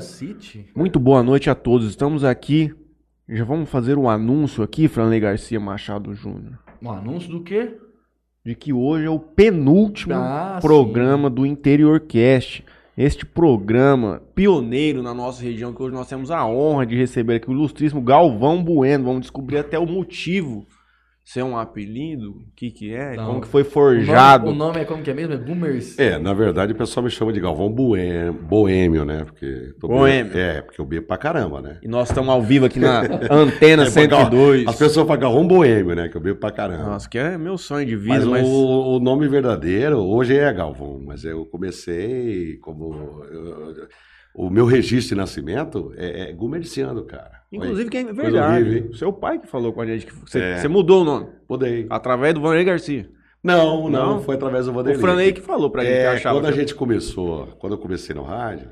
City? Muito boa noite a todos. Estamos aqui. Já vamos fazer um anúncio aqui, Franley Garcia Machado Júnior. Um anúncio do quê? De que hoje é o penúltimo Ah, programa do Interior Cast. Este programa pioneiro na nossa região, que hoje nós temos a honra de receber aqui o ilustríssimo Galvão Bueno. Vamos descobrir até o motivo. Se é um apelido, o que que é, Não. como que foi O forjado. nome, o nome é como que é mesmo? É Boomers? É, na verdade o pessoal me chama de Galvão Boêmio, boêmio né? Porque tô Boêmio. bebo- É, porque eu bebo pra caramba, né? E nós estamos ao vivo aqui na Antena É, Gal- 102. As pessoas falam Galvão Boêmio, né? Que eu bebo pra caramba. Nossa, que é meu sonho de vida, mas, mas... O, o nome verdadeiro hoje é Galvão, mas eu comecei como. eu- o meu registro de nascimento é, é Gumerciano, cara. Inclusive, que é verdade. horrível, seu pai que falou com a gente que você, É. você mudou o nome. Podei. Através do Vanderlei Garcia. Não, não, Não? foi através do O Vanderlei. Franley que falou pra gente que É, achava. quando a que- gente começou, quando eu comecei no rádio,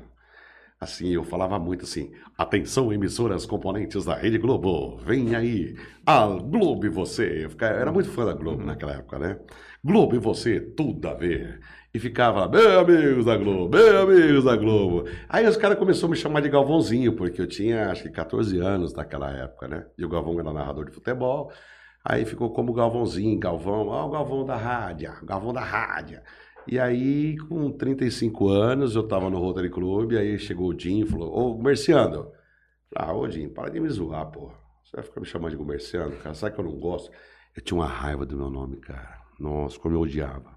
assim, eu falava muito assim, atenção emissoras componentes da Rede Globo, vem aí, a Globo e você. Eu, ficava- eu era muito fã da Globo naquela época, né? Globo e você, tudo a ver. E ficava, bem amigos da Globo, bem amigos da Globo. Aí os caras começaram a me chamar de Galvãozinho, porque eu tinha acho que 14 anos naquela época, né? E o Galvão era narrador de futebol. Aí ficou como Galvãozinho, Galvão, ó, o Galvão da rádio, Galvão da rádio. E aí, com 35 anos, eu tava no Rotary Club, aí chegou o Dinho e falou, ô, Gumerciando. Ah, ô, Dinho, para de me zoar, porra. Você vai ficar me chamando de Gumerciando, cara, sabe que eu não gosto? Eu tinha uma raiva do meu nome, cara. Nossa, como eu odiava.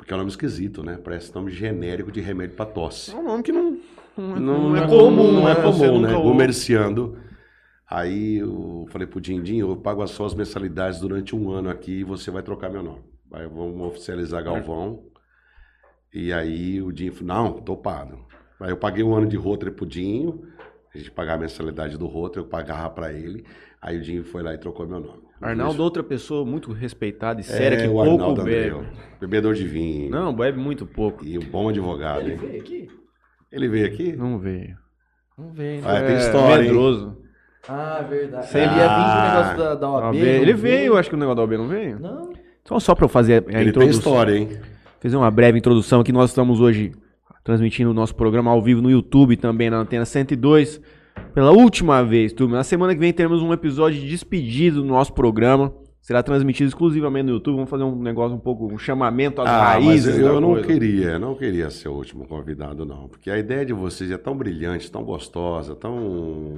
Porque é um nome esquisito, né? Parece nome genérico de remédio pra tosse. É um nome que não, não, é- Não, não é comum, não é né? Você comum, né? Comerciando. Aí eu falei pro Dindim, eu pago as suas mensalidades durante um ano aqui e você vai trocar meu nome. Aí vamos oficializar Galvão. E aí o Dinho falou, não, topado. Aí eu paguei um ano de Rotary pro Dinho, a gente pagava a mensalidade do Rotary, eu pagava pra ele. Aí o Dinho foi lá e trocou meu nome. Arnaldo, outra pessoa muito respeitada e séria, é, que o pouco Arnaldo bebe. Andreu, bebedor de vinho. Não, bebe muito pouco. E um bom advogado, Ele hein? veio aqui? Ele veio aqui? Não veio. Não veio. Ah, né? tem história, hein? medroso. Ah, verdade. Sei ele ia vir pro lá. negócio da, da OAB. Ele veio, acho que o negócio da OB não veio. Não. Então, só pra eu fazer a Ele tem introdução. história, hein? fazer uma breve introdução aqui. Nós estamos hoje transmitindo o nosso programa ao vivo no YouTube também na Antena 102. Pela última vez, turma. Na semana que vem teremos um episódio de despedida do nosso programa. Será transmitido exclusivamente no YouTube. Vamos fazer um negócio um pouco, um chamamento às Ah, raízes. mas eu, eu não coisa. queria, não queria ser o último convidado, não. Porque a ideia de vocês é tão brilhante, tão gostosa, tão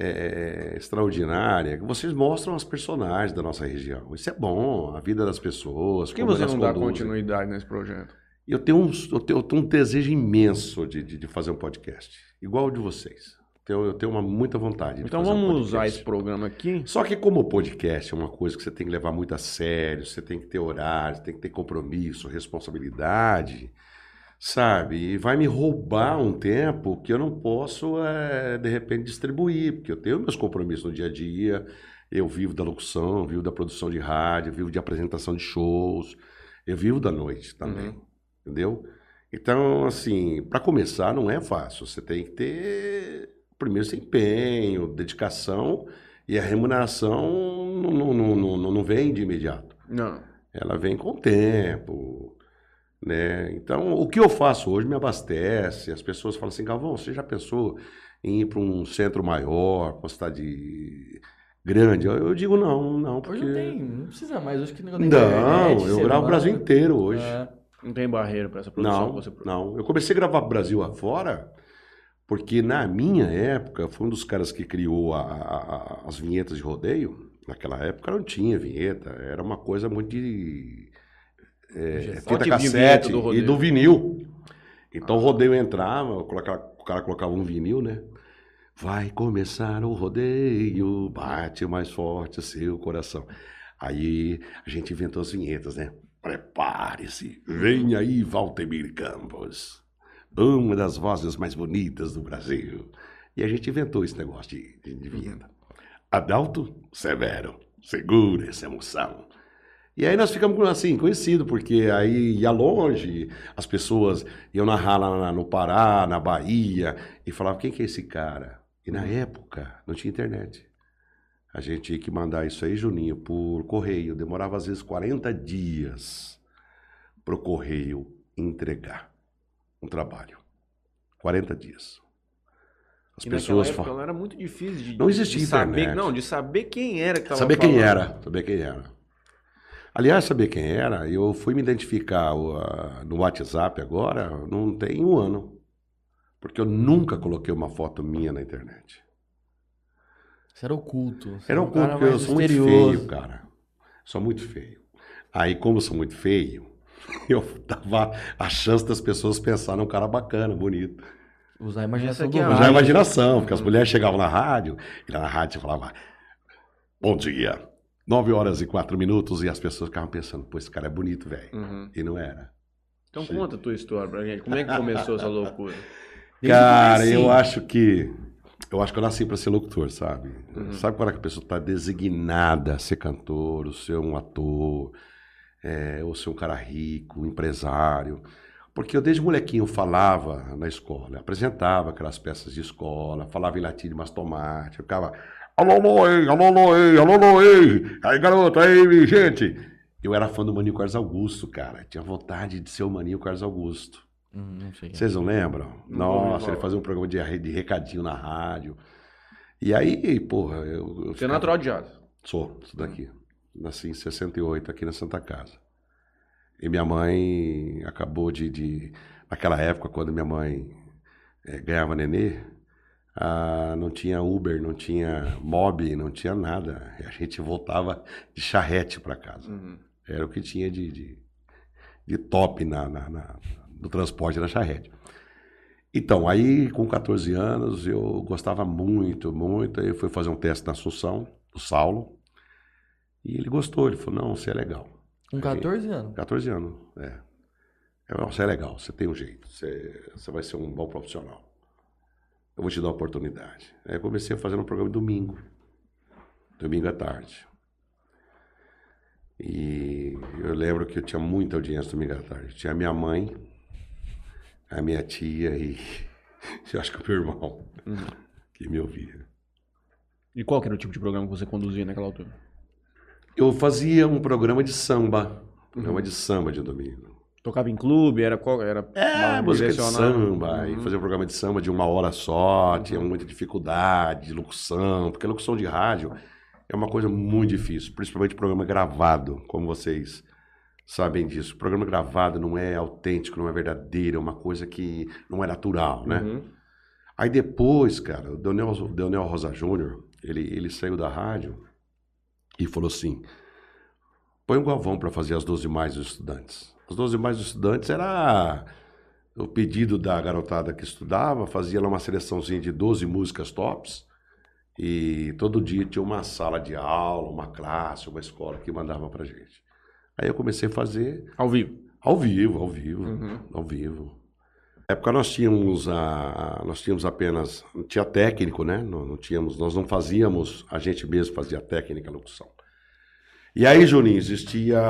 é, extraordinária, que vocês mostram os personagens da nossa região. Isso é bom, a vida das pessoas. Por que como você elas não dá continuidade nesse projeto? Eu tenho, um, eu, tenho, eu tenho um desejo imenso de, de, de fazer um podcast, igual o de vocês. Então, eu tenho uma, muita vontade de Então um vamos podcast. usar esse programa aqui. Só que como podcast é uma coisa que você tem que levar muito a sério, você tem que ter horário, você tem que ter compromisso, responsabilidade, sabe? E vai me roubar um tempo que eu não posso, eh, de repente, distribuir, porque eu tenho meus compromissos no dia a dia, eu vivo da locução, vivo da produção de rádio, vivo de apresentação de shows, eu vivo da noite também, Uhum. entendeu? Então, assim, para começar não é fácil, você tem que ter primeiro esse empenho, dedicação e a remuneração não, não, não, não, não vem de imediato. Não. Ela vem com o tempo, né? Então, o que eu faço hoje me abastece. As pessoas falam assim, Galvão, você já pensou em ir para um centro maior, para uma cidade grande? Eu, eu digo não, não, porque... Hoje não tem, não precisa mais. Hoje que negócio Não, internet, eu gravo o. Brasil inteiro hoje. É. Não tem barreira pra essa produção Não, que você não. Eu comecei a gravar Brasil afora porque na minha época, foi um dos caras que criou a- a- a- as vinhetas de rodeio. Naquela época não tinha vinheta, era uma coisa muito de é, fita cassete do e do vinil. Então o rodeio entrava, colocava- o cara colocava um vinil, né? Vai começar o rodeio, bate mais forte o seu coração. Aí a gente inventou as vinhetas, né? Prepare-se, vem aí Valtemir Campos, uma das vozes mais bonitas do Brasil. E a gente inventou esse negócio de, de, de vinheta. Adalto Severo, segura essa emoção. E aí nós ficamos assim, conhecidos, porque aí ia longe, as pessoas iam narrar lá no Pará, na Bahia, e falavam, quem que é esse cara? E na época não tinha internet. A gente tinha que mandar isso aí, Juninho, por correio. Demorava às vezes 40 dias para o correio entregar um trabalho. 40 dias. As E pessoas época falam. não era muito difícil de, Não existia de saber, internet. não, de saber quem era que tava Saber quem falando. era, saber quem era. Aliás, saber quem era, eu fui me identificar no WhatsApp agora, não tem um ano. Porque eu nunca coloquei uma foto minha na internet. Você era oculto. você Era um cara oculto, porque eu sou muito misterioso. feio, cara. Sou muito feio. Aí, como eu sou muito feio, eu dava a chance das pessoas pensarem um cara bacana, bonito. Usar a imaginação do é a rádio. a imaginação, porque as mulheres chegavam na rádio, e lá na rádio falava, bom dia, 9 horas e 4 minutos, e as pessoas ficavam pensando, pô, esse cara é bonito, velho. Uhum. E não era. Então Sim. conta a tua história pra gente. Como é que começou essa loucura? Desde Cara, eu acho que. Eu acho que eu nasci para ser locutor, sabe? Uhum. Sabe quando a pessoa está designada a ser cantor, ou ser um ator, é, ou ser um cara rico, empresário? Porque eu desde molequinho falava na escola, apresentava aquelas peças de escola, falava em latim de mastomate, eu ficava. Alô, alô, ei, alô, alô, ei, alô, alô, ei. Aí, garoto, aí, gente. Eu era fã do Maninho Carlos Augusto, cara. Tinha vontade de ser o Maninho Carlos Augusto. Hum, não. Vocês não lembram? Não Nossa, ele fazia um programa de, de recadinho na rádio. E aí, porra, eu. eu Você é ficava- natural de Jales. Sou, sou daqui. Nasci em 68, aqui na Santa Casa. E minha mãe acabou de. de naquela época, quando minha mãe eh, ganhava nenê, ah, não tinha Uber, não tinha Mob, não tinha nada. A gente voltava de charrete para casa. Uhum. Era o que tinha de, de, de top na, na, na- no transporte da charrete. Então, aí com 14 anos eu gostava muito, muito. Aí eu fui fazer um teste na Assunção, do Saulo. E ele gostou, ele falou, não, você é legal. Com 14 anos. 14 anos, é. Eu, não, você é legal, você tem um jeito, você, você vai ser um bom profissional. Eu vou te dar uma oportunidade. Aí eu comecei a fazer um programa domingo. Domingo à tarde. E eu lembro que eu tinha muita audiência domingo à tarde. Tinha a minha mãe, a minha tia e eu acho que o meu irmão que me ouvia. E qual que era o tipo de programa que você conduzia naquela altura? Eu fazia um programa de samba. Programa de samba de domingo. Tocava em clube? Era qual? Era É, música de samba. E Uhum. fazer um programa de samba de uma hora só, tinha muita dificuldade de locução, porque a locução de rádio é uma coisa muito difícil, principalmente programa gravado, como vocês sabem disso. Programa gravado não é autêntico, não é verdadeiro, é uma coisa que não é natural, né? Uhum. Aí depois, cara, o o Deonel Rosa Júnior, ele, ele saiu da rádio e falou assim: põe o Galvão para fazer as 12 mais dos estudantes. As 12 mais dos estudantes era o pedido da garotada que estudava, fazia lá uma seleçãozinha de 12 músicas tops. E todo dia tinha uma sala de aula, uma classe, uma escola que mandava pra gente. Aí eu comecei a fazer Ao vivo. ao vivo, ao vivo, Uhum. ao vivo. Época nós tínhamos a, nós tínhamos apenas, não tinha técnico, né? Não, não tínhamos, nós não fazíamos, a gente mesmo fazia técnica locução. E aí, Juninho, existia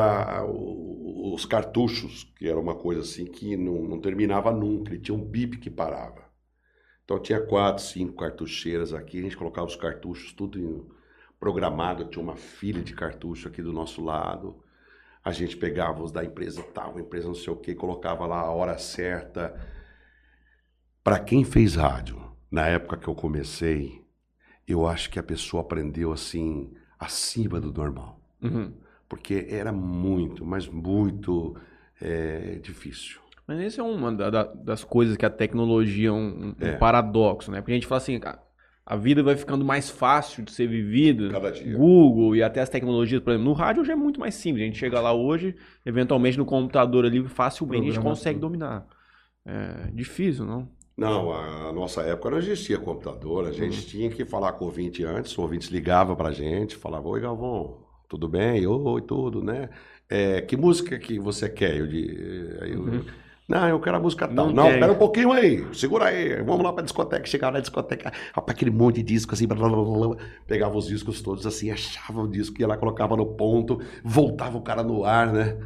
os cartuchos, que era uma coisa assim que não, não terminava nunca, ele tinha um bip que parava. Então tinha quatro, cinco cartucheiras aqui, a gente colocava os cartuchos tudo programado, tinha uma filha de cartucho aqui do nosso lado. A gente pegava os da empresa tal, empresa não sei o que, colocava lá a hora certa. Para quem fez rádio, na época que eu comecei, eu acho que a pessoa aprendeu assim, acima do normal. Uhum. Porque era muito, mas muito é, difícil. Mas essa é uma da- da- das coisas que a tecnologia é um, um É. paradoxo, né? Porque a gente fala assim, a, a vida vai ficando mais fácil de ser vivida. Cada dia. Google e até as tecnologias, por exemplo, no rádio já é muito mais simples. A gente chega lá hoje, eventualmente no computador ali, facilmente a gente consegue tudo. dominar. É difícil, não? Não, a nossa época não existia computador, a gente tinha que falar com o ouvinte antes, o ouvinte ligava pra gente, falava, oi Galvão, tudo bem? Oi, tudo, né? É, que música que você quer? Eu, aí eu- Não, eu quero a música tal. Não Não, espera um pouquinho aí, segura aí, vamos lá pra discoteca. Chegava na discoteca, rapaz, aquele monte de disco assim, blá, blá, blá, blá. pegava os discos todos assim, achava o disco, ia lá, colocava no ponto, voltava o cara no ar, né?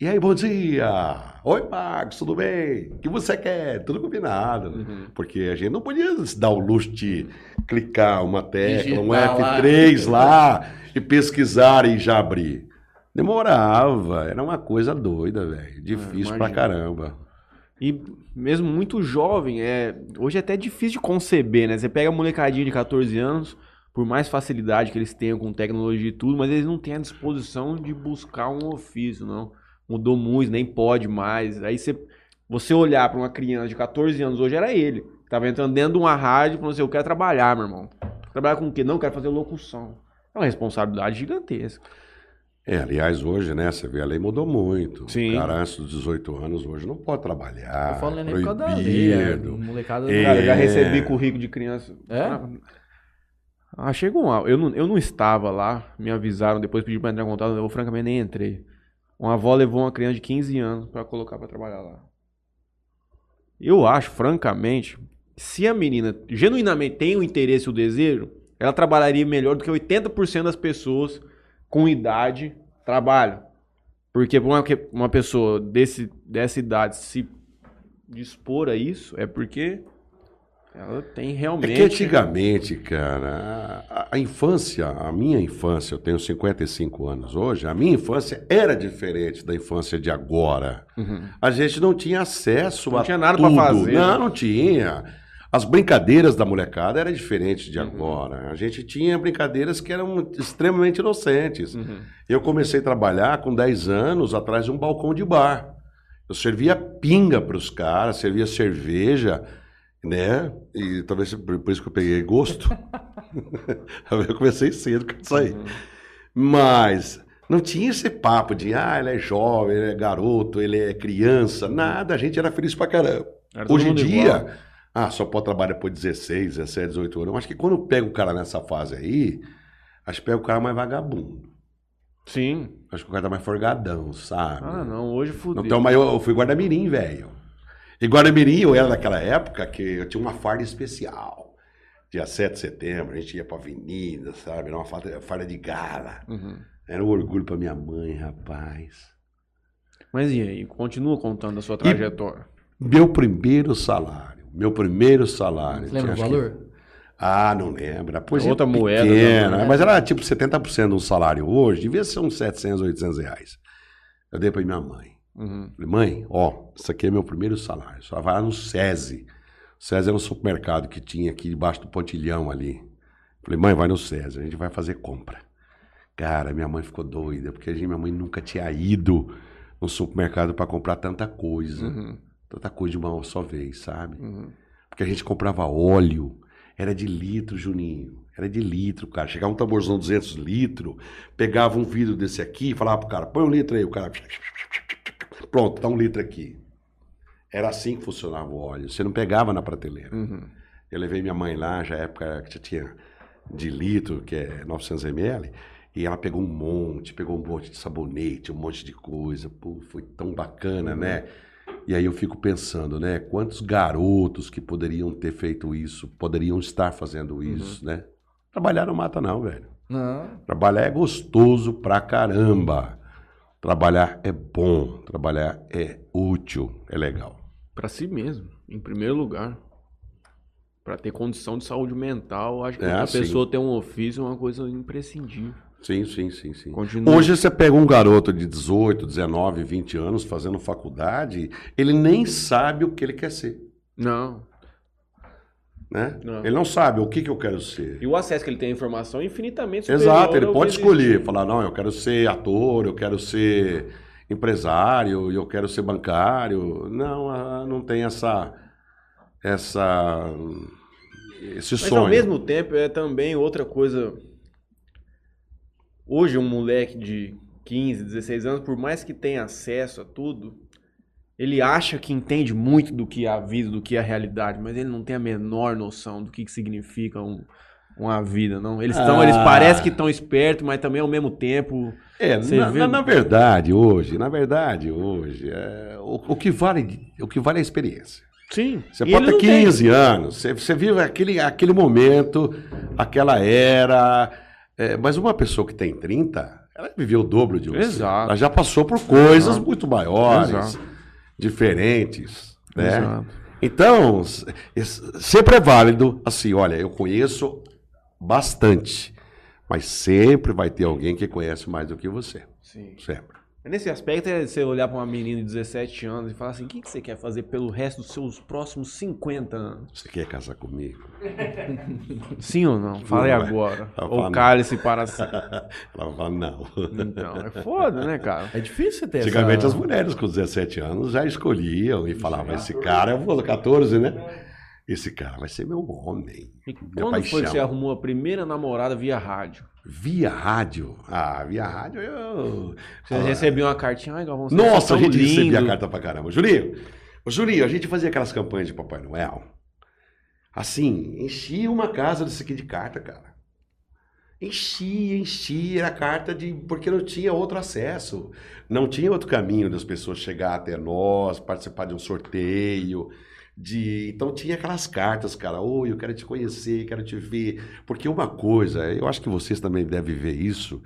E aí, bom dia! Oi, Marcos, tudo bem? O que você quer? Tudo combinado. né? Uhum. Porque a gente não podia se dar o luxo de clicar uma tecla, um Digitar lá. F3 lá e pesquisar e já abrir. Demorava, era uma coisa doida, velho. Difícil pra imagino. caramba. E mesmo muito jovem, é, hoje é até difícil de conceber, né? Você pega a molecadinha de 14 anos, por mais facilidade que eles tenham com tecnologia e tudo, mas eles não têm a disposição de buscar um ofício, não. Mudou muito, nem pode mais. Aí você, você olhar para uma criança de 14 anos hoje, era ele. Tava entrando dentro de uma rádio e falando assim, eu quero trabalhar, meu irmão. Trabalhar com o quê? Não, eu quero fazer locução. É uma responsabilidade gigantesca. É, aliás, hoje, né, você vê, a lei mudou muito. Sim. O cara antes dos 18 anos hoje não pode trabalhar. Eu falo nem por causa da lei. é, proibido. Molecada. É. Cara, eu já recebi currículo de criança. É? Ah, chegou um. Eu não, eu não estava lá, me avisaram, depois pedi pra entrar em contato, eu francamente nem entrei. Uma avó levou uma criança de 15 anos pra colocar pra trabalhar lá. Eu acho, francamente, se a menina genuinamente tem o interesse e o desejo, ela trabalharia melhor do que 80% das pessoas com idade trabalham. Porque uma, uma pessoa desse, dessa idade se dispor a isso, é porque ela tem É realmente. que antigamente, cara, a, a infância, a minha infância, eu tenho 55 anos hoje, a minha infância era diferente da infância de agora. Uhum. A gente não tinha acesso Não a tinha nada pra tudo. fazer, Não, né? não tinha. As brincadeiras da molecada eram diferentes Uhum. de agora. A gente tinha brincadeiras que eram extremamente inocentes. Uhum. Eu comecei a trabalhar com 10 anos atrás de um balcão de bar. Eu servia pinga para os caras, servia cerveja, né? E talvez por por isso que eu peguei gosto. eu comecei cedo com isso aí. Uhum. Mas não tinha esse papo de, ah, ele é jovem, ele é garoto, ele é criança. Nada, a gente era feliz pra caramba. Era Hoje em dia, igual. ah, só pode trabalhar de 16, 17, 18 anos. Eu acho que quando pega o cara nessa fase aí, acho que pega o cara mais vagabundo. Sim. Acho que o cara tá mais forgadão, sabe? Ah, não, hoje fudeu. Então, mas eu, eu fui guarda-mirim, velho. E guarda-mirim eu era daquela época que eu tinha uma farda especial. Dia 7 de setembro, a gente ia pra avenida, sabe? Era uma farda, farda de gala. Uhum. Era um orgulho pra minha mãe, rapaz. Mas e aí? Continua contando a sua trajetória. Meu primeiro salário. Meu primeiro salário. Você lembra o acho que- valor? Ah, não lembro. Pois É outra moeda, pequena, né? Mas era tipo 70% do salário hoje. Devia ser uns 700, 800 reais. Eu dei pra minha mãe. Uhum. Falei, mãe, ó, isso aqui é meu primeiro salário. Só vai lá no SESI. O SESI era um supermercado que tinha aqui debaixo do pontilhão ali. Falei, mãe, vai no SESI, a gente vai fazer compra. Cara, minha mãe ficou doida, porque a gente- minha mãe nunca tinha ido no supermercado para comprar tanta coisa. Uhum. Tanta coisa de uma só vez, sabe? Uhum. Porque a gente comprava óleo, era de litro, Juninho. Era de litro, cara. Chegava um tamborzão 200 litros, pegava um vidro desse aqui e falava pro cara, põe um litro aí. O cara, pronto, tá um litro aqui. Era assim que funcionava o óleo. Você não pegava na prateleira. Uhum. Eu levei minha mãe lá, já época que já tinha de litro, que é 900 ml, e ela pegou um monte, pegou um monte de sabonete, um monte de coisa. Pô, foi tão bacana, né? E aí eu fico pensando, né? Quantos garotos que poderiam ter feito isso, poderiam estar fazendo isso, né? Trabalhar não mata não, velho. Não. Trabalhar é gostoso pra caramba. Trabalhar é bom, trabalhar é útil, é legal. Pra si mesmo, em primeiro lugar. Pra ter condição de saúde mental, acho que É, a sim. pessoa ter um ofício é uma coisa imprescindível. Sim, sim, sim, sim. Continua. Hoje você pega um garoto de 18, 19, 20 anos fazendo faculdade, ele nem sabe o que ele quer ser, Não. Né? Não. Ele não sabe o que, que eu quero ser. E o acesso que ele tem à informação é infinitamente superior Exato, ele pode escolher, existe. falar, não, eu quero ser ator, eu quero ser empresário, eu quero ser bancário. Não, não tem essa, essa, esse Mas sonho. ao mesmo tempo é também outra coisa. Hoje um moleque de 15, 16 anos, por mais que tenha acesso a tudo, ele acha que entende muito do que é a vida, do que é a realidade, mas ele não tem a menor noção do que, que significa um- uma vida, não. Eles estão, Ah. eles parecem que estão espertos, mas também ao mesmo tempo. É, na, vê- na- na verdade, hoje, na verdade, hoje, é, o, o que vale, o que vale é a experiência. Sim. Você E pode ter não tem. 15 anos, você, você vive aquele, aquele momento, aquela era. é, mas uma pessoa que tem 30, ela viveu o dobro de você. Exato. Ela já passou por coisas Exato. muito maiores, Exato. Diferentes. Né? Exato. Então, sempre é válido, assim, olha, eu conheço bastante, mas sempre vai ter alguém que conhece mais do que você. Sim. Sempre. Nesse aspecto é você olhar pra uma menina de 17 anos e falar assim: o que, que você quer fazer pelo resto dos seus próximos 50 anos? Você quer casar comigo? Sim ou não? Fala aí Não, é. agora. Ou fala, cale-se para sempre. Ela vai falar, não. Então, é foda, né, cara? É difícil você ter Antigamente essa... as mulheres com 17 anos já escolhiam e falavam, esse cara, eu vou 14, né? Esse cara vai ser meu homem. E Minha quando foi que paixão. você arrumou a primeira namorada via rádio? Via rádio. Ah, via rádio eu. Você Ah, recebeu uma cartinha, ai, Galvão, você Nossa, é a gente recebia a lindo. carta pra caramba. Julinho, Julinho, a gente fazia aquelas campanhas de Papai Noel. Assim, enchia uma casa desse aqui de carta, cara. Enchia, enchia, era carta de. Porque não tinha outro acesso. Não tinha outro caminho das pessoas chegar até nós, participar de um sorteio. De... Então tinha aquelas cartas, cara. Oi, eu quero te conhecer, quero te ver. Porque uma coisa, eu acho que vocês também devem ver isso.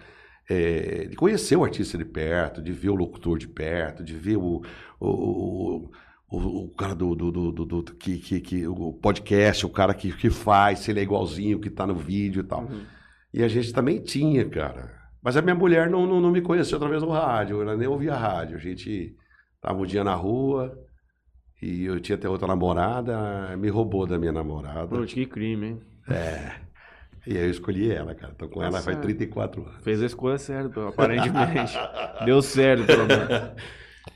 é, de conhecer o artista de perto, de ver o locutor de perto, de ver o, o, o, o- cara do, do, do, do- do- que, que, que- o podcast, o cara que, que faz, se ele é igualzinho que tá no vídeo e tal. Uhum. E a gente também tinha, cara. Mas a minha mulher não, não, não me conheceu através do rádio, ela nem ouvia rádio. A gente tava um dia na rua e eu tinha até outra namorada, me roubou da minha namorada. Putz, que crime, hein? E aí eu escolhi ela, cara. Tô com Tá ela faz certo. 34 anos. Fez a escolha certa, aparentemente. Deu certo, pelo menos.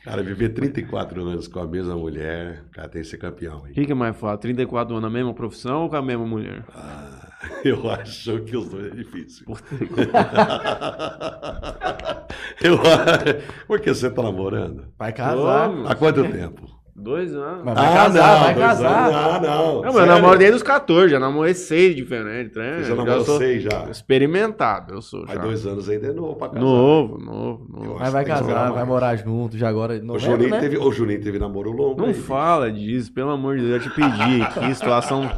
Cara, viver 34 anos com a mesma mulher, cara, tem que ser campeão. O Hein? que, que é mais fácil? 34 anos na mesma profissão ou com a mesma mulher? Ah, eu acho que os dois é difícil. eu, por que você tá namorando? Vai casar. Há quanto tempo? Dois anos. Mas vai casar, vai dois casar. anos. Ah, não. Não, mas eu namoro desde os 14, já namorei seis diferentes, né? Você já namorou seis já? experimentado, eu sou Mas já. dois anos ainda é novo pra casar. Novo, novo, Eu novo. Mas vai que que casar, vai morar junto já agora. O Novembro, Juninho, né? teve, o Juninho teve namoro longo. Não aí. fala disso, pelo amor de Deus, eu te pedi aqui, situação...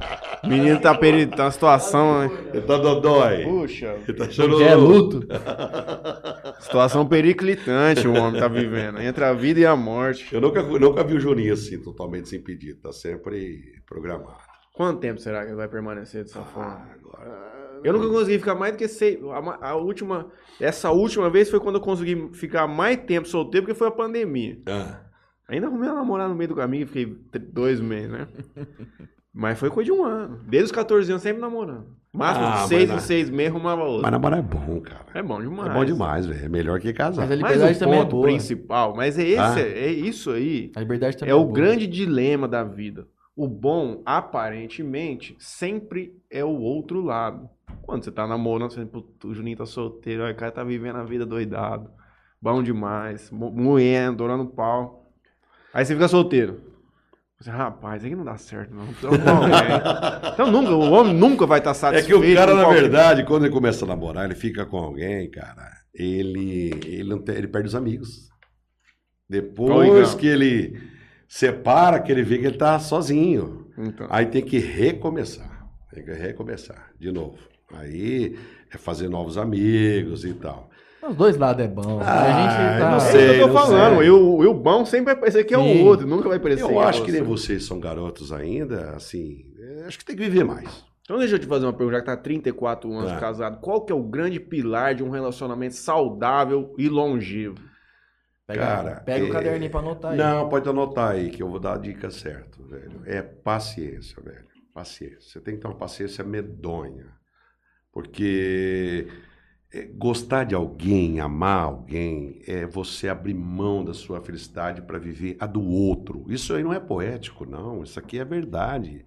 O menino tá, peri... tá uma situação... né? Ele tá dodói. Puxa, Ele tá Já é chorando. luto. situação periclitante o homem tá vivendo, entre a vida e a morte. Eu nunca, nunca vi o Juninho assim, totalmente sem pedido. Tá sempre programado. Quanto tempo será que ele vai permanecer dessa forma? Ah, agora... Eu nunca consegui ficar mais do que seis. A, a última. Essa última vez foi quando eu consegui ficar mais tempo solteiro, porque foi a pandemia. Ah, Ainda arrumei uma namorada no meio do caminho e fiquei dois meses, né? Mas foi coisa de um ano. Desde os 14 anos, sempre namorando. Máximo Ah, de mas seis na- em seis meses arrumava outra. mas namorar é bom, cara. É bom demais. É bom demais, velho. É melhor que casar. Mas a Mas liberdade o também é ponto boa. principal, mas é esse, Ah. é isso aí. A liberdade também É o boa. grande dilema da vida. O bom, aparentemente, sempre é o outro lado. Quando você tá namorando, você, "Puta, o Juninho tá solteiro, o cara tá vivendo a vida doidado. Bom demais, mo- moendo, adorando pau. Aí você fica solteiro. Rapaz, aí não dá certo, não. Então, bom, é. então nunca, o homem nunca vai estar É satisfeito. que o cara, na qualquer- verdade, quando ele começa a namorar, ele fica com alguém, cara, ele, ele, não tem- ele perde os amigos. Depois Obrigado. que ele separa, que ele vê que ele tá sozinho. Então, Aí tem que recomeçar. Tem que recomeçar de novo. Aí é fazer novos amigos e tal. Os dois lados é bom. Ah, a gente tá... não é sei. que eu tô falando. sei. Eu, eu bom sempre vai parecer que é Sim. o outro, nunca vai parecer Eu é acho que nem vocês são garotos ainda, assim, é, acho que tem que viver mais. Então deixa eu te fazer uma pergunta, já que tá 34 anos Tá. casado. Qual que é o grande pilar de um relacionamento saudável e longevo? Pega, Cara, pega é- o caderninho pra anotar aí. Não, pode anotar aí que eu vou dar a dica certa, velho. É paciência, velho. Paciência. Você tem que ter uma paciência medonha. Porque é, gostar de alguém, amar alguém, é você abrir mão da sua felicidade para viver a do outro. Isso aí não é poético, não. Isso aqui é verdade.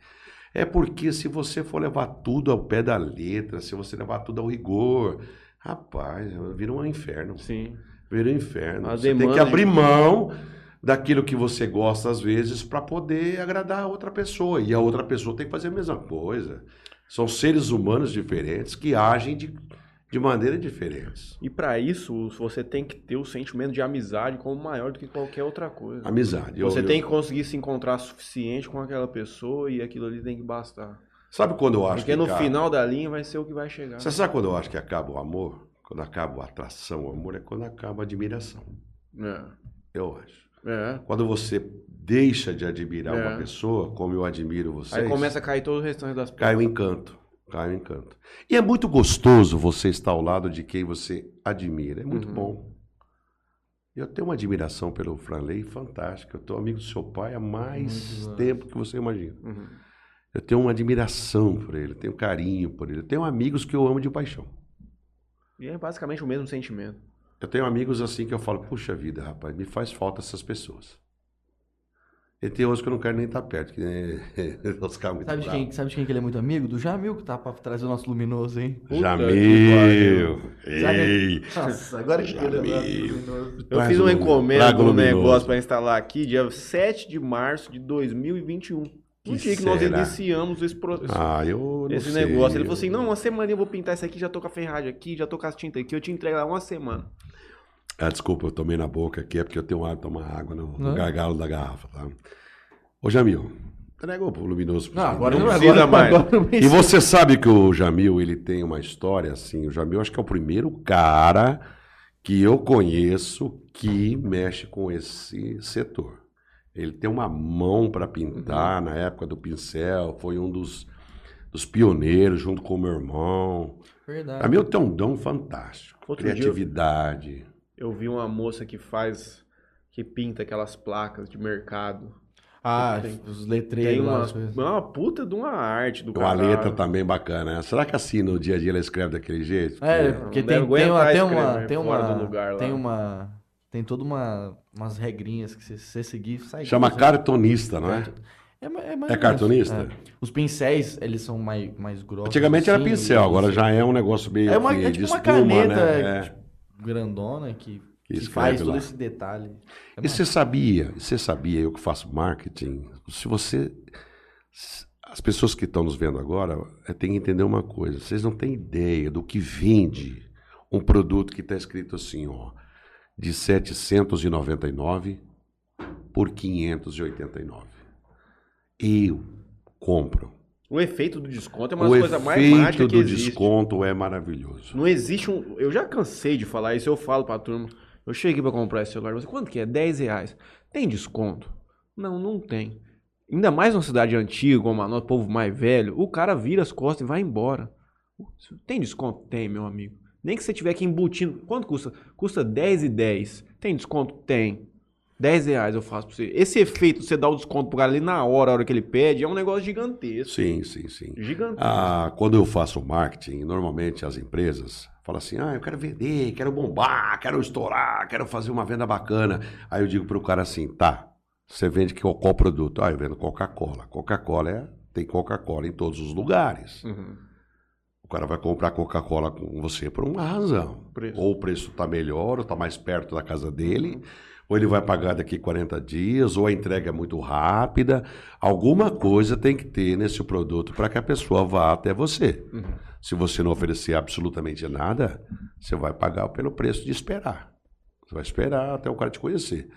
É porque se você for levar tudo ao pé da letra, se você levar tudo ao rigor, rapaz, vira um inferno. Sim. Vira um inferno. A Você tem que é- abrir mão daquilo que você gosta às vezes para poder agradar a outra pessoa. E a outra pessoa tem que fazer a mesma coisa. São seres humanos diferentes que agem de, de maneira diferentes. E pra isso, você tem que ter o sentimento de amizade como maior do que qualquer outra coisa. Amizade. Eu- Você eu- tem que conseguir se encontrar suficiente com aquela pessoa e aquilo ali tem que bastar. Sabe quando eu acho Porque que no acaba? final da linha vai ser o que vai chegar. Você sabe quando eu acho que acaba o amor? Quando acaba a atração, o amor é quando acaba a admiração. É. Eu acho. É. Quando você deixa de admirar É. uma pessoa, como eu admiro vocês. Aí começa a cair todo o restante das Cai o encanto. Cai o encanto. E é muito gostoso você estar ao lado de quem você admira. É muito Uhum. bom. Eu tenho uma admiração pelo Franley fantástica. Eu tô amigo do seu pai há mais Muito tempo que você imagina. Uhum. Eu tenho uma admiração por ele, tenho carinho por ele. Eu tenho amigos que eu amo de paixão. E é basicamente o mesmo sentimento. Eu tenho amigos assim que eu falo, puxa vida, rapaz, me faz falta essas pessoas. E tem outros que eu não quero nem estar perto, que né, os caras muito Sabe de, quem, sabe de quem que ele é muito amigo? Do Jamil, que tá pra trazer o nosso luminoso, hein? Puta Jamil! Sabe- Ei! Nossa, agora que Jamil. é luminoso. Eu Traz fiz uma encomenda do luminoso. negócio para instalar aqui dia 7 de março de 2021. No Que dia que nós iniciamos esse, pro- Ah, eu não esse sei, negócio. Ele eu- falou assim: não, uma semana eu vou pintar isso aqui, já tô com a ferragem aqui, já tô com as tintas aqui, eu te entrego lá uma semana. Ah, desculpa, eu tomei na boca aqui, é porque eu tenho ar de tomar água no, no Não. gargalo da garrafa, tá? Ô, Jamil, entrega o luminoso. Não, agora Não não, precisa agora, mais. agora não E precisa. você sabe que o Jamil, ele tem uma história assim. O Jamil, acho que é o primeiro cara que eu conheço que mexe com esse setor. Ele tem uma mão para pintar na época do pincel, foi um dos, dos pioneiros, junto com o meu irmão. Verdade. Jamil tem um dom fantástico. Outro dia eu- vi uma moça que faz, que pinta aquelas placas de mercado. Ah, Tem- os Tem letreiros lá. uma, as coisas. uma puta de uma arte do Tem uma caralho. letra também bacana. né? Será que assim no dia a dia ela escreve daquele jeito? É, Não porque tem, tem, uma, tem uma, tem uma, do lugar lá. tem uma, tem toda uma, umas regrinhas que se você seguir, sai Chama tudo, cartonista, não é? É, é, mais É cartunista? é. Os pincéis, eles são mais, mais grossos. Antigamente era assim, pincel, e- agora já é um negócio meio É, uma, é de tipo uma espuma, caneta né? É. tipo, grandona que, Que que faz todo lá. esse detalhe. É E mais- você sabia, você sabia, eu que faço marketing, se você. As pessoas que estão nos vendo agora eh, têm que entender uma coisa. Vocês não têm ideia do que vende um produto que está escrito assim, ó, de 799 por 589. Eu compro. O efeito do desconto é uma o das coisas mais efeito mágicas que do existe. desconto é maravilhoso. Não existe um. Eu já cansei de falar isso, eu falo pra turma. Eu cheguei pra comprar esse celular. Você, quanto que é? 10 reais. Tem desconto? Não, não tem. Ainda mais numa cidade antiga, como nossa, povo mais velho, o cara vira as costas e vai embora. Tem desconto? Tem, meu amigo. Nem que você tiver que embutindo. Quanto custa? Custa 10 e 10. Tem desconto? Tem. 10 reais eu faço pra você. Esse efeito, você dá o desconto pro cara ali na hora, a hora que ele pede, é um negócio gigantesco. Sim, sim, sim. Gigantesco. Ah, quando eu faço marketing, normalmente as empresas falam assim: ah, eu quero vender, quero bombar, quero estourar, quero fazer uma venda bacana. Aí eu digo para o cara assim: tá, você vende qual, qual produto? Ah, eu vendo Coca-Cola. Coca-Cola é, tem Coca-Cola em todos os lugares. Uhum. O cara vai comprar Coca-Cola com você por uma razão. Preço. Ou o preço está melhor, ou está mais perto da casa dele, ou ele vai pagar daqui 40 dias, ou a entrega é muito rápida. Alguma coisa tem que ter nesse produto para que a pessoa vá até você. Uhum. Se você não oferecer absolutamente nada, você vai pagar pelo preço de esperar. Você vai esperar até o cara te conhecer.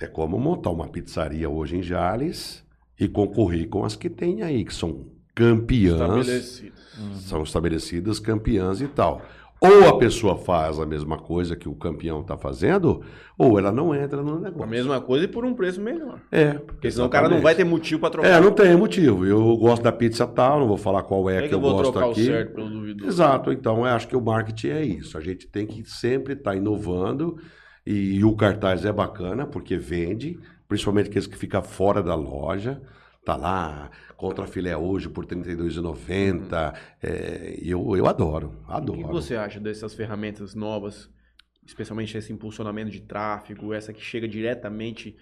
É como montar uma pizzaria hoje em Jales e concorrer com as que tem aí, que são campeãs Estabelecido. são estabelecidas campeãs e tal. Ou a pessoa faz a mesma coisa que o campeão está fazendo, ou ela não entra no negócio. A mesma coisa e por um preço melhor. É, Porque senão o cara não vai ter motivo pra trocar. É, não tem motivo. Eu gosto da pizza tal, não vou falar qual é Como que, é que eu eu gosto aqui. o certo? Exato, então eu acho que o marketing é isso. A gente tem que sempre estar inovando e, o cartaz é bacana porque vende, principalmente aqueles que ficam fora da loja. Tá lá, contra filé hoje por R$ 32,90. É, eu, eu adoro, O adoro. que você acha dessas ferramentas novas, especialmente esse impulsionamento de tráfego, essa que chega diretamente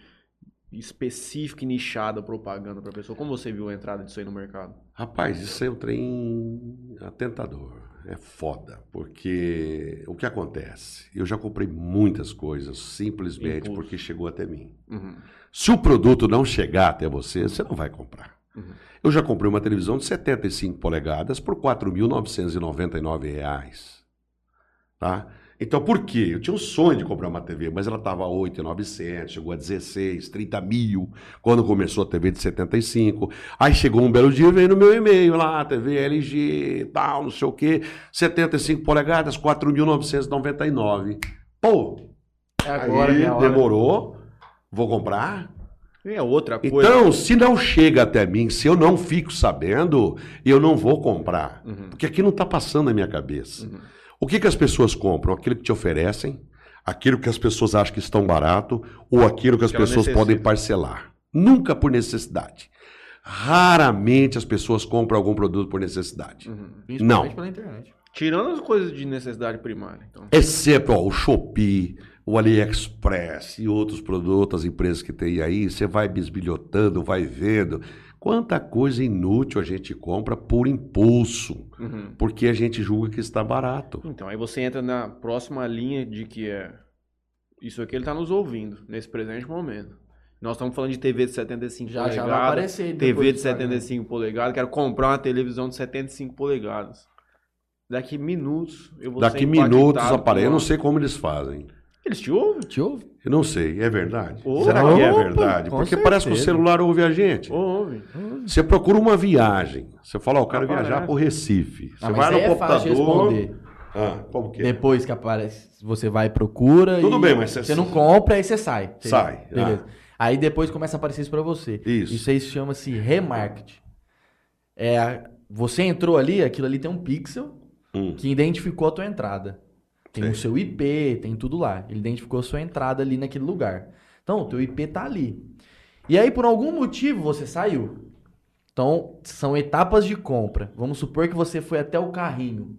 específica e nichada propaganda para a pessoa? Como você viu a entrada disso aí no mercado? Rapaz, isso é um trem atentador. É foda, porque o que acontece? Eu já comprei muitas coisas simplesmente Impulso. porque chegou até mim. Uhum. Se o produto não chegar até você, você não vai comprar. Uhum. Eu já comprei uma televisão de 75 polegadas por 4.999 reais. Tá? Então, por quê? Eu tinha um sonho de comprar uma TV, mas ela estava a 8.900, chegou a 16, 30 mil, quando começou a TV de 75. Aí chegou um belo dia, veio no meu e-mail lá, TV LG, tal, não sei o quê, 75 polegadas, 4.999. Pô, É agora, aí minha hora. demorou, vou comprar. A outra coisa. Então, se não chega até mim, se eu não fico sabendo, eu não vou comprar. Uhum. Porque aqui não está passando na minha cabeça. Uhum. O que, que as pessoas compram? Aquilo que te oferecem, aquilo que as pessoas acham que estão barato ou aquilo que as Que ela pessoas podem parcelar. Nunca por necessidade. Raramente as pessoas compram algum produto por necessidade. Principalmente Não. pela internet. Tirando as coisas de necessidade primária. Então. Exceto ó, o Shopee, o AliExpress e outros produtos, as empresas que tem aí, você vai bisbilhotando, vai vendo. Quanta coisa inútil a gente compra por impulso, Uhum. porque a gente julga que está barato. Então, aí você entra na próxima linha de que é. Isso aqui ele tá nos ouvindo, nesse presente momento. Nós estamos falando de TV de 75 Já, polegadas. já vai aparecer. TV de do Instagram. 75 polegadas. Quero comprar uma televisão de 75 polegadas. Daqui minutos eu vou Daqui ser minutos aparece. Eu não sei como eles fazem. Eles te ouvem? Te ouve? Eu não sei, é verdade? Opa! Será que é verdade? com Porque parece que o certeza. celular ouve a gente. Ouve. Você procura uma viagem. Você fala, ó, eu quero Aparece. viajar pro Recife. Você Ah, vai no é computador. responder. Ah, como que é? Depois que aparece, você vai e procura. Tudo e bem, mas você- você não compra, aí você sai. Você- Sai, Beleza. Aí depois começa a aparecer isso pra você. Isso. Isso aí chama-se remarketing. É, você entrou ali, aquilo ali tem um pixel Hum. que identificou a tua entrada. Tem Sei. o seu IP, tem tudo lá. Ele identificou a sua entrada ali naquele lugar. Então, o teu IP tá ali. E aí, por algum motivo, você saiu. Então, são etapas de compra. Vamos supor que você foi até o carrinho.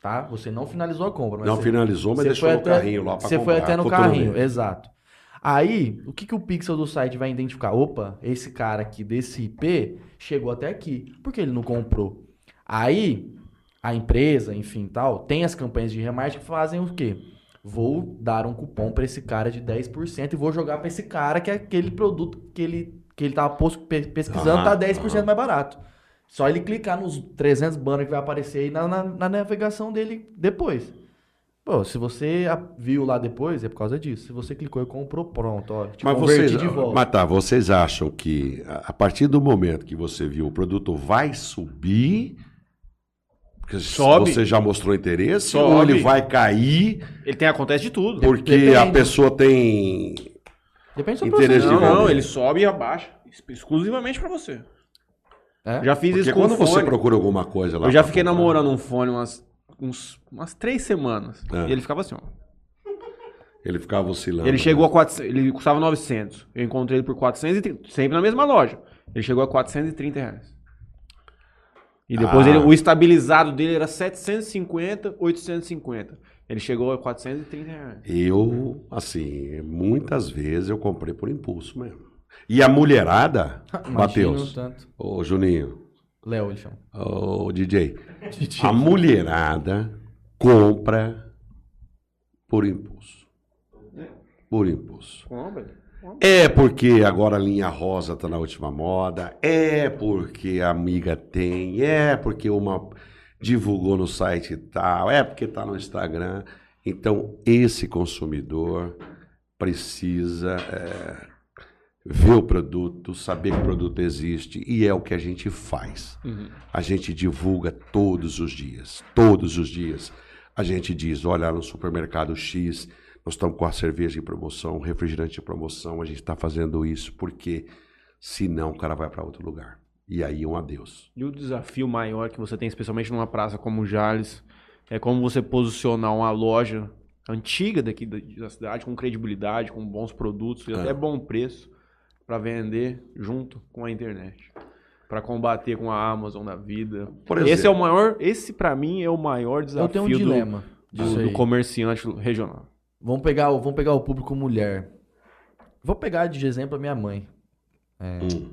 Tá? Você não finalizou a compra. Não você- finalizou, mas você deixou até- carrinho lá Você comprar. foi até no carrinho, exato. Aí, o que, que o pixel do site vai identificar? Opa, esse cara aqui desse IP chegou até aqui. Por que ele não comprou? Aí, a empresa, enfim, tal, tem as campanhas de remarketing que fazem o quê? Vou dar um cupom para esse cara de 10% e vou jogar para esse cara que é aquele produto que ele, que ele tava pe- pesquisando, tá 10% aham. mais barato. Só ele clicar nos 300 banners que vai aparecer aí na, na, na navegação dele depois. Pô, se você viu lá depois, é por causa disso. Se você clicou e comprou, pronto, ó. Mas vocês, de volta. mas tá, vocês acham que a partir do momento que você viu o produto vai subir? Porque Sobe. Você já mostrou interesse? Sobe. Ou ele vai cair Ele tem acontece de tudo. porque Depende. a pessoa tem. Depende do seu interesse processo. de Não, não, ele sobe e abaixa. exclusivamente pra você. É? Já fiz Porque isso com quando o você procura alguma coisa lá. Eu já fiquei comprar, namorando um fone umas, uns, umas três semanas. É. E ele ficava assim, ó. Ele ficava oscilando. Ele né? chegou a 400, ele custava 900. Eu encontrei ele por 430, sempre na mesma loja. Ele chegou a 430 reais. E depois Ah. ele- o estabilizado dele era 750, 850. Ele chegou a 430 reais. Eu, assim, muitas vezes eu comprei por impulso mesmo. E a mulherada, Matheus, ô Juninho, Léo, ele chama. ô DJ, a mulherada compra por impulso. Por impulso. Compra. É porque agora a linha rosa tá na última moda, é porque a amiga tem, é porque uma divulgou no site e tal, é porque tá no Instagram. Então, esse consumidor precisa é, ver o produto, saber que o produto existe, e é o que a gente faz. Uhum. A gente divulga todos os dias, todos os dias. A gente diz, olha, no supermercado X, nós estamos com a cerveja em promoção, o refrigerante em promoção, a gente está fazendo isso porque senão o cara vai para outro lugar. E aí um adeus. E o desafio maior que você tem, especialmente numa praça como Jales, é como você posicionar uma loja antiga daqui da, da cidade, com credibilidade, com bons produtos e É. até bom preço, para vender junto com a internet. Para combater com a Amazon da vida. Por esse é exemplo. o maior, esse para mim é o maior Eu desafio tenho um do- dilema do, do comerciante regional. Vamos pegar, o- vamos pegar o público mulher. Vou pegar de exemplo a minha mãe. Hum.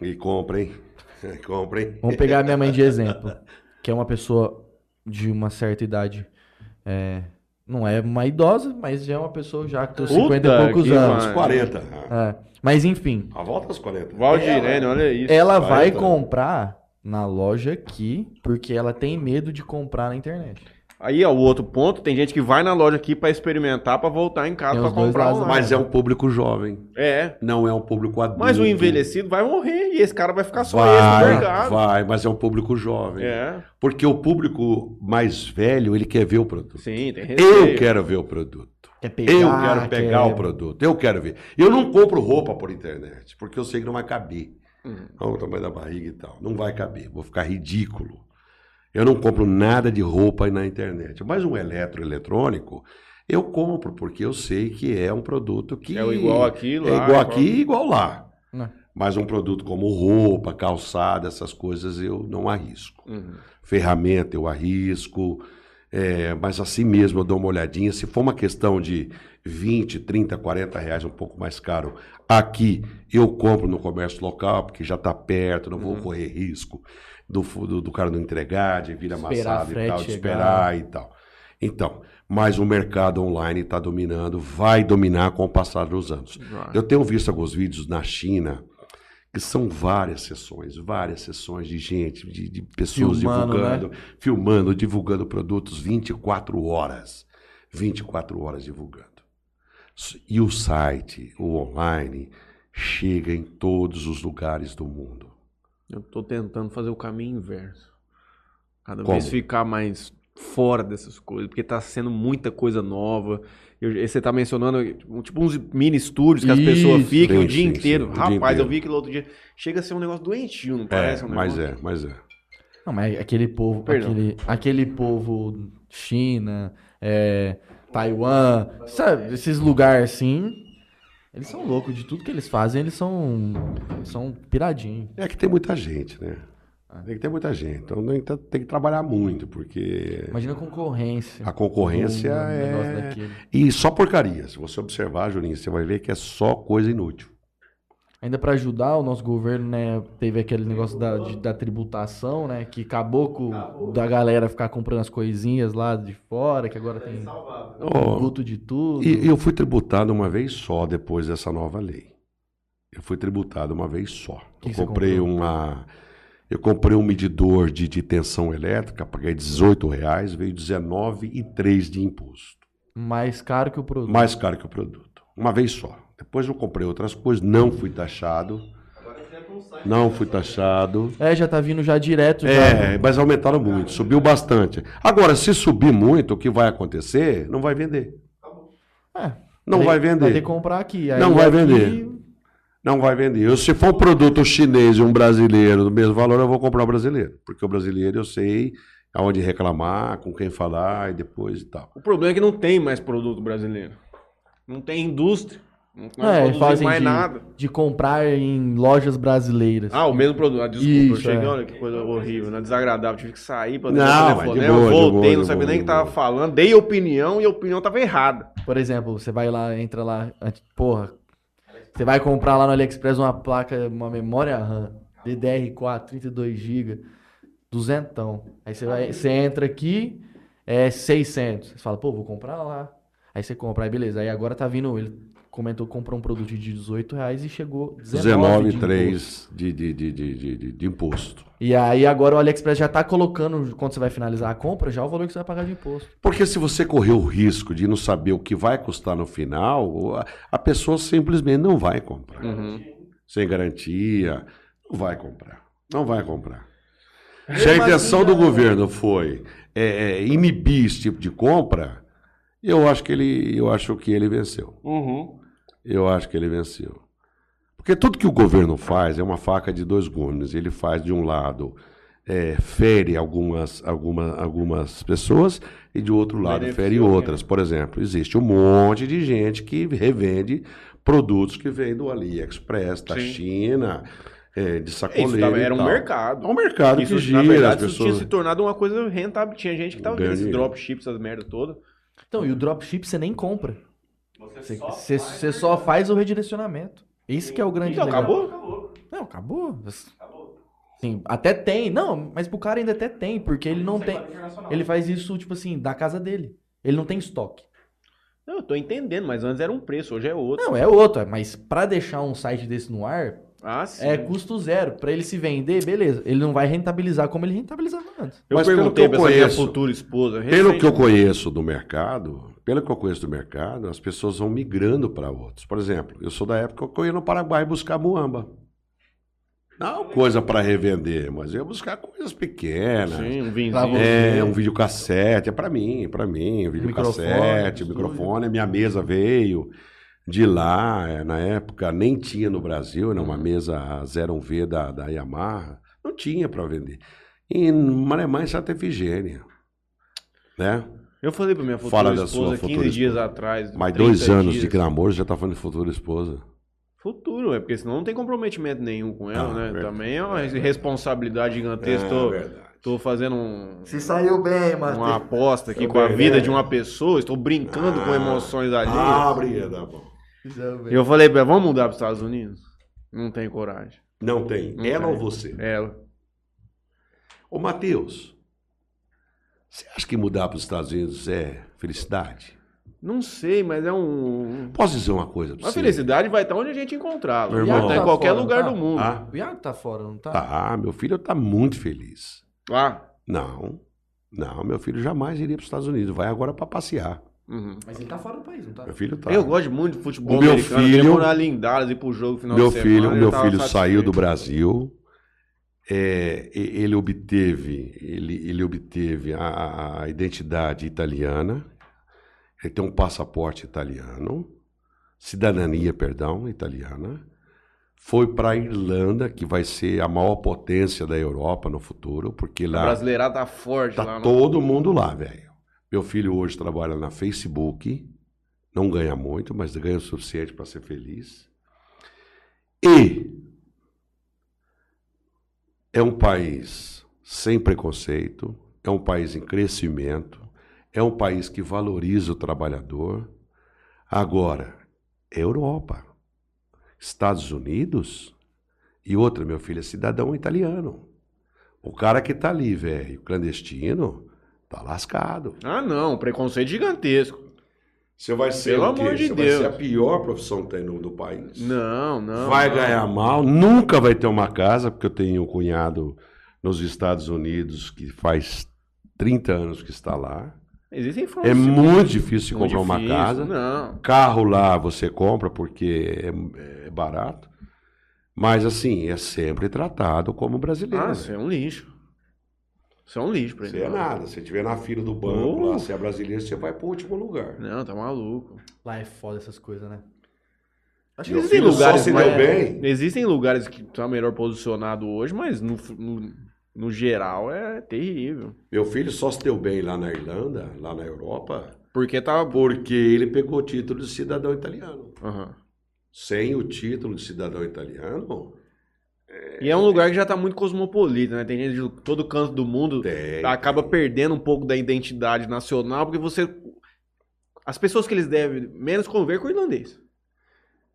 E comprem, comprem. Vamos pegar a minha mãe de exemplo. Que é uma pessoa de uma certa idade. É, não é uma idosa, mas já é uma pessoa já que tem Puta 50 e poucos anos. Uns 40. É, mas enfim, A volta aos 40. Valdirene, olha isso. ela vai 40. comprar na loja aqui porque ela tem medo de comprar na internet. Aí, ó, o outro ponto, tem gente que vai na loja aqui para experimentar, para voltar em casa para comprar lados, online. Mas é um público jovem, É, não é um público adulto. Mas o envelhecido vai morrer e esse cara vai ficar só esse no vai, mercado. vai, mas é um público jovem. É, Porque o público mais velho, ele quer ver o produto. sim, tem Eu receio. quero ver o produto. Quer pegar, Eu quero pegar quer- o produto. Eu quero ver. Eu não compro roupa por internet, porque eu sei que não vai caber. Uhum. Olha o tamanho da barriga e tal. Não vai caber. Vou ficar ridículo. Eu não compro nada de roupa aí na internet. Mas um eletroeletrônico, eu compro, porque eu sei que é um produto que. É igual aqui, É lá, igual aqui e igual lá. Né? Mas um produto como roupa, calçada, essas coisas eu não arrisco. Uhum. Ferramenta eu arrisco, é, mas assim mesmo eu dou uma olhadinha. Se for uma questão de 20, 30, 40 reais, um pouco mais caro, aqui eu compro no comércio local, porque já está perto, não vou Uhum. correr risco do, do, do cara não entregar, de vir amassado e tal, de esperar e tal. Então, mas o mercado online está dominando, vai dominar com o passar dos anos. Vai. Eu tenho visto alguns vídeos na China que são várias sessões, várias sessões de gente, de, de pessoas Filmando, divulgando, filmando, divulgando produtos 24 horas. 24 horas divulgando. E o site, o online, chega em todos os lugares do mundo. Eu tô tentando fazer o caminho inverso. Cada Como? vez ficar mais fora dessas coisas, porque tá sendo muita coisa nova. Eu- e você tá mencionando tipo, uns mini estúdios que as Isso. pessoas ficam o dia sim, inteiro. sim, o dia Rapaz, eu inteiro. vi aquilo outro dia. Chega a ser um negócio doentio, não É, parece? um mas é, mas é. Não, mas aquele povo, Perdão. aquele, aquele povo China, é, Taiwan, sabe, esses lugares assim, eles são loucos de tudo que eles fazem, eles são, são piradinhos. É que tem muita gente, né? Ah. Tem que ter muita gente. Então tem que, tem que trabalhar muito, porque Imagina a concorrência. a concorrência é. E só porcaria. Se você observar, Julinho, você vai ver que é só coisa inútil. Ainda pra ajudar o nosso governo, né, teve aquele negócio da, de- da tributação, né, que acabou com da galera ficar comprando as coisinhas lá de fora, que agora tem tributo de tudo. E eu fui tributado uma vez só depois dessa nova lei. Eu fui tributado uma vez só. Que eu comprei comprou? uma. Eu comprei um medidor de, de tensão elétrica, paguei 18 reais, veio 19,3 de imposto. Mais caro que o produto. Mais caro que o produto. Uma vez só. Depois eu comprei outras coisas, não fui taxado. Não fui taxado. É, já tá vindo já direto. já. É, mas aumentaram muito, subiu bastante. Agora, se subir muito, o que vai acontecer? Não vai vender. É, Não ter- vai vender. Vai ter que comprar aqui. Aí Não vai aqui- vender. Não vai vender. Eu, se for um produto chinês e um brasileiro do mesmo valor, eu vou comprar o brasileiro. Porque o brasileiro eu sei aonde reclamar, com quem falar e depois e tal. O problema é que não tem mais produto brasileiro. Não tem indústria. Não É, fazem mais de, nada. de comprar em lojas brasileiras. Ah, o mesmo produto. Ah, desculpa, Isso, eu cheguei, é. olha que coisa horrível, né? desagradável. Tive que sair pra Não, deixar o mas telefone. de Eu boa, de voltei, boa, não sabia boa, nem o que tava falando. Dei opinião e a opinião tava errada. Por exemplo, você vai lá, entra lá, porra, você vai comprar lá no AliExpress uma placa, uma memória RAM, DDR4, 32 GB, duzentão. Aí você vai, você entra aqui, é 600. Você fala, pô, vou comprar lá. Aí você compra, aí beleza. Aí agora tá vindo, ele comentou que comprou um produto de 18 reais e chegou 19 de imposto. 19,3 de, de, de, de, de, de, imposto. E aí agora o AliExpress já tá colocando, quando você vai finalizar a compra, já o valor que você vai pagar de imposto. Porque se você correr o risco de não saber o que vai custar no final, a, pessoa simplesmente não vai comprar. Sem garantia, não vai comprar. Não vai comprar. Se a intenção do governo foi é, é, inibir esse tipo de compra, eu acho que ele, eu acho que ele venceu. Uhum. Eu acho que ele venceu. Porque tudo que o governo faz é uma faca de dois gumes. Ele faz, de um lado, é, fere algumas, alguma, algumas pessoas e, de outro lado, Beneficia fere outras. Por exemplo, existe um monte de gente que revende produtos que vêm do AliExpress, da Sim. China, é, de sacoleiro era um mercado. É um mercado Isso, que gira, na verdade, as isso tinha se tornado uma coisa rentável. Tinha gente que tava vendo esse dropship, essas merda toda. Então, e o dropship você nem compra. Você, você, você só faz o redirecionamento. Isso que é o grande Então, legal. acabou? Não, acabou. Sim, até tem. Não, mas pro cara ainda até tem, porque ele não tem. Ele faz isso, tipo assim, da casa dele. Ele não tem estoque. Não, eu tô entendendo, mas antes era um preço, hoje é outro. Não, é outro. Mas pra deixar um site desse no ar, Ah, sim. é custo zero. Pra ele se vender, beleza. Ele não vai rentabilizar como ele rentabilizava antes. Eu Mas pelo perguntei que eu pra essa minha conheço- futura esposa. Pelo que eu conheço do mercado, pelo que eu conheço do mercado, as pessoas vão migrando para outros. Por exemplo, eu sou da época que eu ia no Paraguai buscar muamba. Não coisa para revender, mas eu ia buscar coisas pequenas. Sim, um você. É, um videocassete, é para mim, é para mim, um videocassete, Microfone, o microfone, a minha mesa veio de lá, é, na época nem tinha no Brasil, era uma mesa 01V da, da Yamaha, não tinha para vender. Em Maré Mais, Santa Efigênia. Né? Eu falei pra minha futura Fala da esposa sua 15 futura dias esposa. atrás. Mais 30 dois anos dias. de namoro, já tá falando de futura esposa. Futuro, é porque senão não tem comprometimento nenhum com ela, Ah, né? verdade. Também é uma responsabilidade gigantesca. tô, É verdade. tô fazendo um- Se saiu bem, uma mano. aposta aqui com a vida né? de uma pessoa, estou brincando com Ah. emoções alheias. Ah, obrigado, tá bom. E eu falei pra ela, vamos mudar para os Estados Unidos? Não tem coragem. Não tem. Não Ela tem. ou você? Ela. Ô, Matheus, você acha que mudar para os Estados Unidos é felicidade? Não sei, mas é um. Posso dizer uma coisa pra A você? felicidade vai estar onde a gente encontrá-la. Meu irmão. Vai estar em Tá qualquer fora, lugar tá? do mundo. Ah, O Iago tá fora, não tá? tá, meu filho tá muito feliz. Lá. Não, não, meu filho jamais iria para os Estados Unidos. Vai agora para passear. Uhum. Mas ele tá fora do país, não tá? Meu filho tá. Eu gosto muito de futebol O meu americano. filho- queria morar ali em Dallas, ir pro jogo final meu de semana. filho, eu meu filho satisfeito. saiu do Brasil. É, ele obteve, ele, ele obteve a, a identidade italiana. Ele tem um passaporte italiano, cidadania, perdão, italiana. Foi para a Irlanda, que vai ser a maior potência da Europa no futuro, porque A lá brasileirada tá forte Tá lá. no- todo mundo lá, velho. Meu filho hoje trabalha na Facebook, não ganha muito, mas ganha o suficiente para ser feliz. E é um país sem preconceito, é um país em crescimento, é um país que valoriza o trabalhador. Agora, Europa, Estados Unidos e outra, meu filho, é cidadão italiano. O cara que tá ali, velho, clandestino, tá lascado. Ah, não. Preconceito gigantesco. Você vai ser Pelo o quê? amor de Você Deus. vai ser a pior profissão que tem no, do país. Não, não. vai não. ganhar mal, nunca vai ter uma casa, porque eu tenho um cunhado nos Estados Unidos que faz 30 anos que está lá. Existem formas É de- muito difícil de muito comprar uma difícil. casa. Não. Carro lá você compra porque é, é barato. Mas assim, é sempre tratado como brasileiro. Ah, né? isso é um lixo. Isso é um lixo pra Você ele. é nada. Se tiver na fila do banco Oh. lá, se é brasileiro, você vai pro último lugar. Não, tá maluco. Lá é foda essas coisas, né? Acho Meu que existem lugares se mais- deu bem. Existem lugares que estão melhor posicionados hoje, mas no, no, no geral é terrível. Meu filho só se deu bem lá na Irlanda, lá na Europa, Porque tá. porque ele pegou o título de cidadão italiano. Aham. Sem o título de cidadão italiano, E é um lugar que já tá muito cosmopolita, né? Tem gente de todo canto do mundo tem. acaba perdendo um pouco da identidade nacional, porque você. As pessoas que eles devem menos conviver com o irlandês.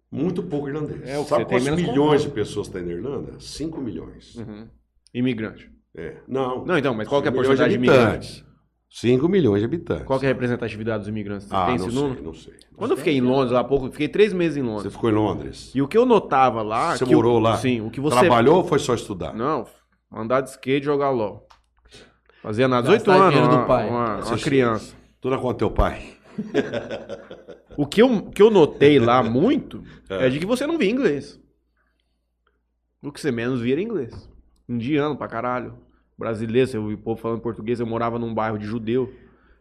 Muito pouco irlandês. É, o Sabe tem quantos milhões de pessoas tem na Irlanda? 5 milhões. Uhum. Imigrante. É. Não. Não, então, mas qual que é a porcentagem de imigrantes? Habitantes? 5 milhões de habitantes. Qual que é a representatividade dos imigrantes? Você Ah, tem não esse sei, número? não sei. Quando eu fiquei em Londres lá há pouco, fiquei três meses em Você Londres. ficou em Londres? E o que eu notava lá. Você que o- morou lá? Sim, o que você. Trabalhou ou foi só estudar? Não, andar de skate e jogar LOL. Fazia nada, 18 anos, dinheiro do uma, pai. uma, uma criança. Tu na conta do teu pai? O que eu, o que eu notei lá muito é. de que você não via inglês. O que você menos via era inglês. Indiano pra caralho. Brasileiro, você ouvia o povo falando português, eu morava num bairro de judeu.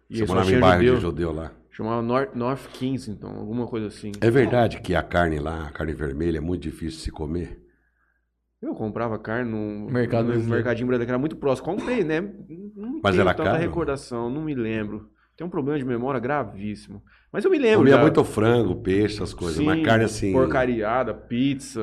E Você morava em bairro judeu. de judeu lá? Chamava North, North Kensington, alguma coisa assim. É verdade que a carne lá, a carne vermelha, é muito difícil de se comer? Eu comprava carne no Mercado no mercadinho brasileiro, que era muito próximo. Comprei, né? Não Mas tenho era tanta caro? recordação, não me lembro. Tem um problema de memória gravíssimo. Mas eu me lembro. Comia já. muito frango, peixe, essas coisas. Sim, Mas carne assim. Porcariada, pizza.